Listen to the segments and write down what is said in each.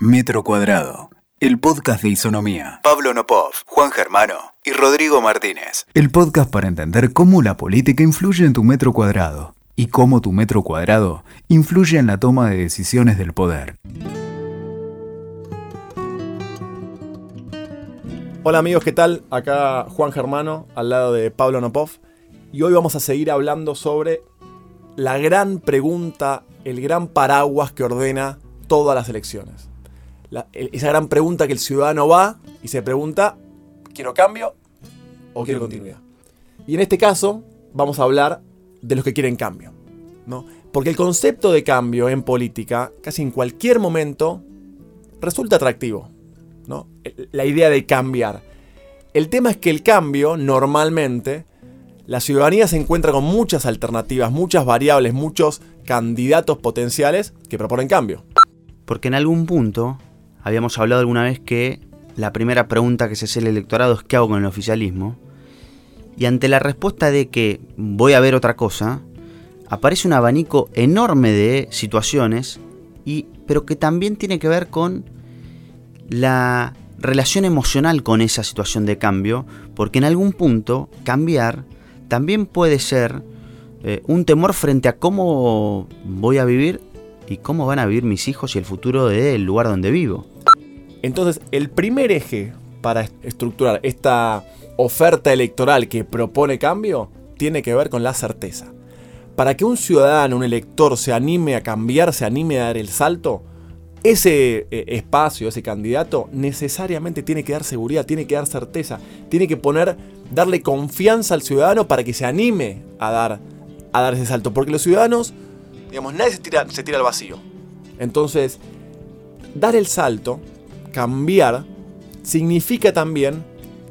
Metro Cuadrado, el podcast de Isonomía. Pablo Nopov, Juan Germano y Rodrigo Martínez. El podcast para entender cómo la política influye en tu metro cuadrado y cómo tu metro cuadrado influye en la toma de decisiones del poder. Hola amigos, ¿qué tal? Acá Juan Germano, al lado de Pablo Nopov. Y hoy vamos a seguir hablando sobre la gran pregunta, el gran paraguas que ordena todas las elecciones. Esa gran pregunta que el ciudadano va y se pregunta, ¿quiero cambio o quiero continuidad? Y en este caso vamos a hablar de los que quieren cambio. ¿no? Porque el concepto de cambio en política, casi en cualquier momento, resulta atractivo. ¿no? La idea de cambiar. El tema es que el cambio, normalmente, la ciudadanía se encuentra con muchas alternativas, muchas variables, muchos candidatos potenciales que proponen cambio. Porque en algún punto habíamos hablado alguna vez que la primera pregunta que se hace el electorado es ¿qué hago con el oficialismo? Y ante la respuesta de que voy a ver otra cosa, aparece un abanico enorme de situaciones, y, pero que también tiene que ver con la relación emocional con esa situación de cambio, porque en algún punto cambiar también puede ser eh, un temor frente a cómo voy a vivir y cómo van a vivir mis hijos y el futuro del lugar donde vivo. Entonces, el primer eje para estructurar esta oferta electoral que propone cambio tiene que ver con la certeza. Para que un ciudadano, un elector se anime a cambiar, se anime a dar el salto, ese eh, espacio, ese candidato, necesariamente tiene que dar seguridad, tiene que dar certeza, tiene que poner, darle confianza al ciudadano para que se anime a dar, a dar ese salto. Porque los ciudadanos Digamos, nadie se tira, se tira al vacío. Entonces, dar el salto, cambiar, significa también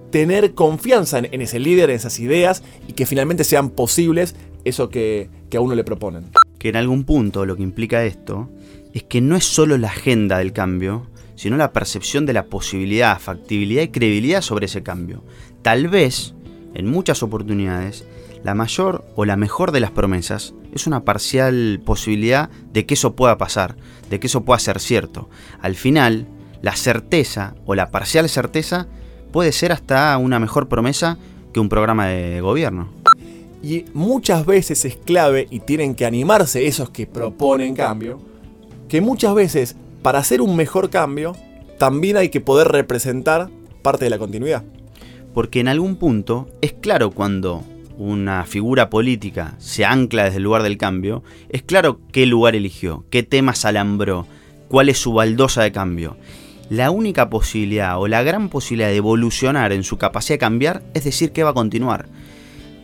tener confianza en, ese líder, en esas ideas, y que finalmente sean posibles eso que, que a uno le proponen. Que en algún punto lo que implica esto es que no es solo la agenda del cambio, sino la percepción de la posibilidad, factibilidad y credibilidad sobre ese cambio. Tal vez, en muchas oportunidades, la mayor o la mejor de las promesas es una parcial posibilidad de que eso pueda pasar, de que eso pueda ser cierto. Al final, la certeza o la parcial certeza puede ser hasta una mejor promesa que un programa de gobierno. Y muchas veces es clave y tienen que animarse esos que proponen cambio, que muchas veces para hacer un mejor cambio también hay que poder representar parte de la continuidad. Porque en algún punto es claro cuando una figura política se ancla desde el lugar del cambio, es claro qué lugar eligió, qué temas alambró, cuál es su baldosa de cambio. La única posibilidad o la gran posibilidad de evolucionar en su capacidad de cambiar es decir que va a continuar.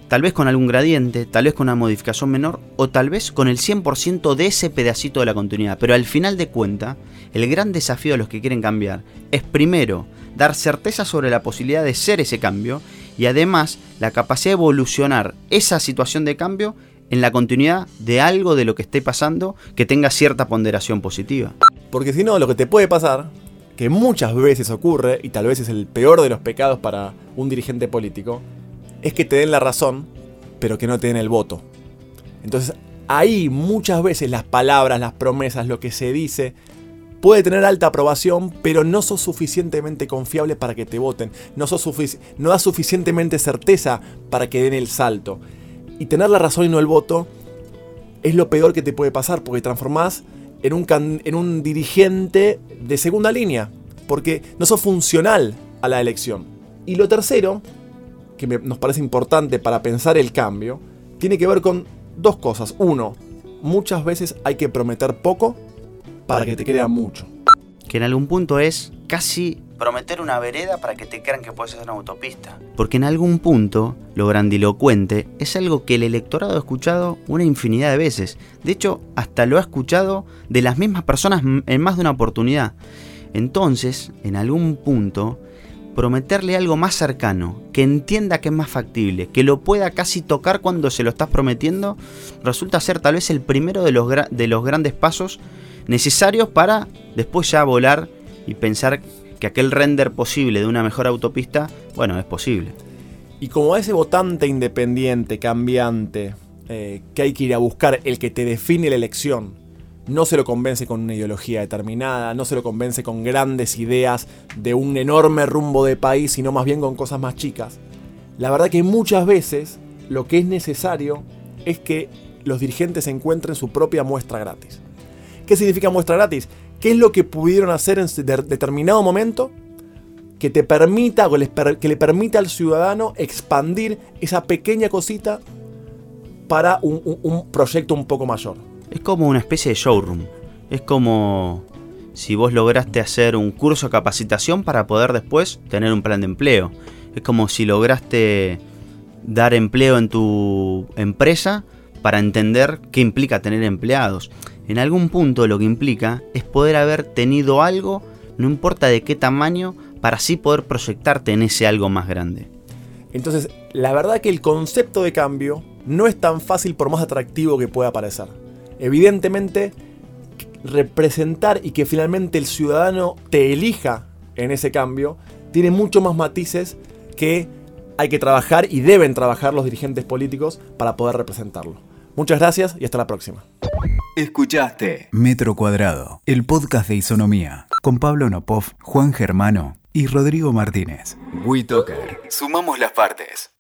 Tal vez con algún gradiente, tal vez con una modificación menor o tal vez con el 100% de ese pedacito de la continuidad. Pero al final de cuenta, el gran desafío de los que quieren cambiar es primero dar certeza sobre la posibilidad de ser ese cambio y además la capacidad de evolucionar esa situación de cambio en la continuidad de algo de lo que esté pasando que tenga cierta ponderación positiva. Porque si no, lo que te puede pasar, que muchas veces ocurre, y tal vez es el peor de los pecados para un dirigente político, es que te den la razón, pero que no te den el voto. Entonces, ahí muchas veces las palabras, las promesas, lo que se dice, puede tener alta aprobación, pero no sos suficientemente confiable para que te voten. No, sos no das suficientemente certeza para que den el salto. Y tener la razón y no el voto es lo peor que te puede pasar, porque transformás en un, en un dirigente de segunda línea, porque no sos funcional a la elección. Y lo tercero, que nos parece importante para pensar el cambio, tiene que ver con dos cosas. Uno, muchas veces hay que prometer poco para que te crean mucho. Que en algún punto es casi prometer una vereda para que te crean que puedes hacer una autopista. Porque en algún punto lo grandilocuente es algo que el electorado ha escuchado una infinidad de veces. De hecho, hasta lo ha escuchado de las mismas personas en más de una oportunidad. Entonces, en algún punto, prometerle algo más cercano, que entienda que es más factible, que lo pueda casi tocar cuando se lo estás prometiendo, resulta ser tal vez el primero de los, de los grandes pasos necesarios para después ya volar y pensar que aquel render posible de una mejor autopista, bueno, es posible. Y como ese votante independiente, cambiante, eh, que hay que ir a buscar, el que te define la elección, no se lo convence con una ideología determinada, no se lo convence con grandes ideas de un enorme rumbo de país, sino más bien con cosas más chicas. La verdad que muchas veces lo que es necesario es que los dirigentes encuentren su propia muestra gratis. ¿Qué significa muestra gratis? ¿Qué es lo que pudieron hacer en determinado momento que te permita o que le permita al ciudadano expandir esa pequeña cosita para un, proyecto un poco mayor. Es como una especie de showroom. Es como si vos lograste hacer un curso de capacitación para poder después tener un plan de empleo. Es como si lograste dar empleo en tu empresa para entender qué implica tener empleados. En algún punto lo que implica es poder haber tenido algo, no importa de qué tamaño, para así poder proyectarte en ese algo más grande. Entonces, la verdad que el concepto de cambio no es tan fácil por más atractivo que pueda parecer. Evidentemente, representar y que finalmente el ciudadano te elija en ese cambio tiene mucho más matices que hay que trabajar y deben trabajar los dirigentes políticos para poder representarlo. Muchas gracias y hasta la próxima. Escuchaste Metro Cuadrado, el podcast de Isonomía, con Pablo Nopov, Juan Germano y Rodrigo Martínez. WeToker. Sumamos las partes.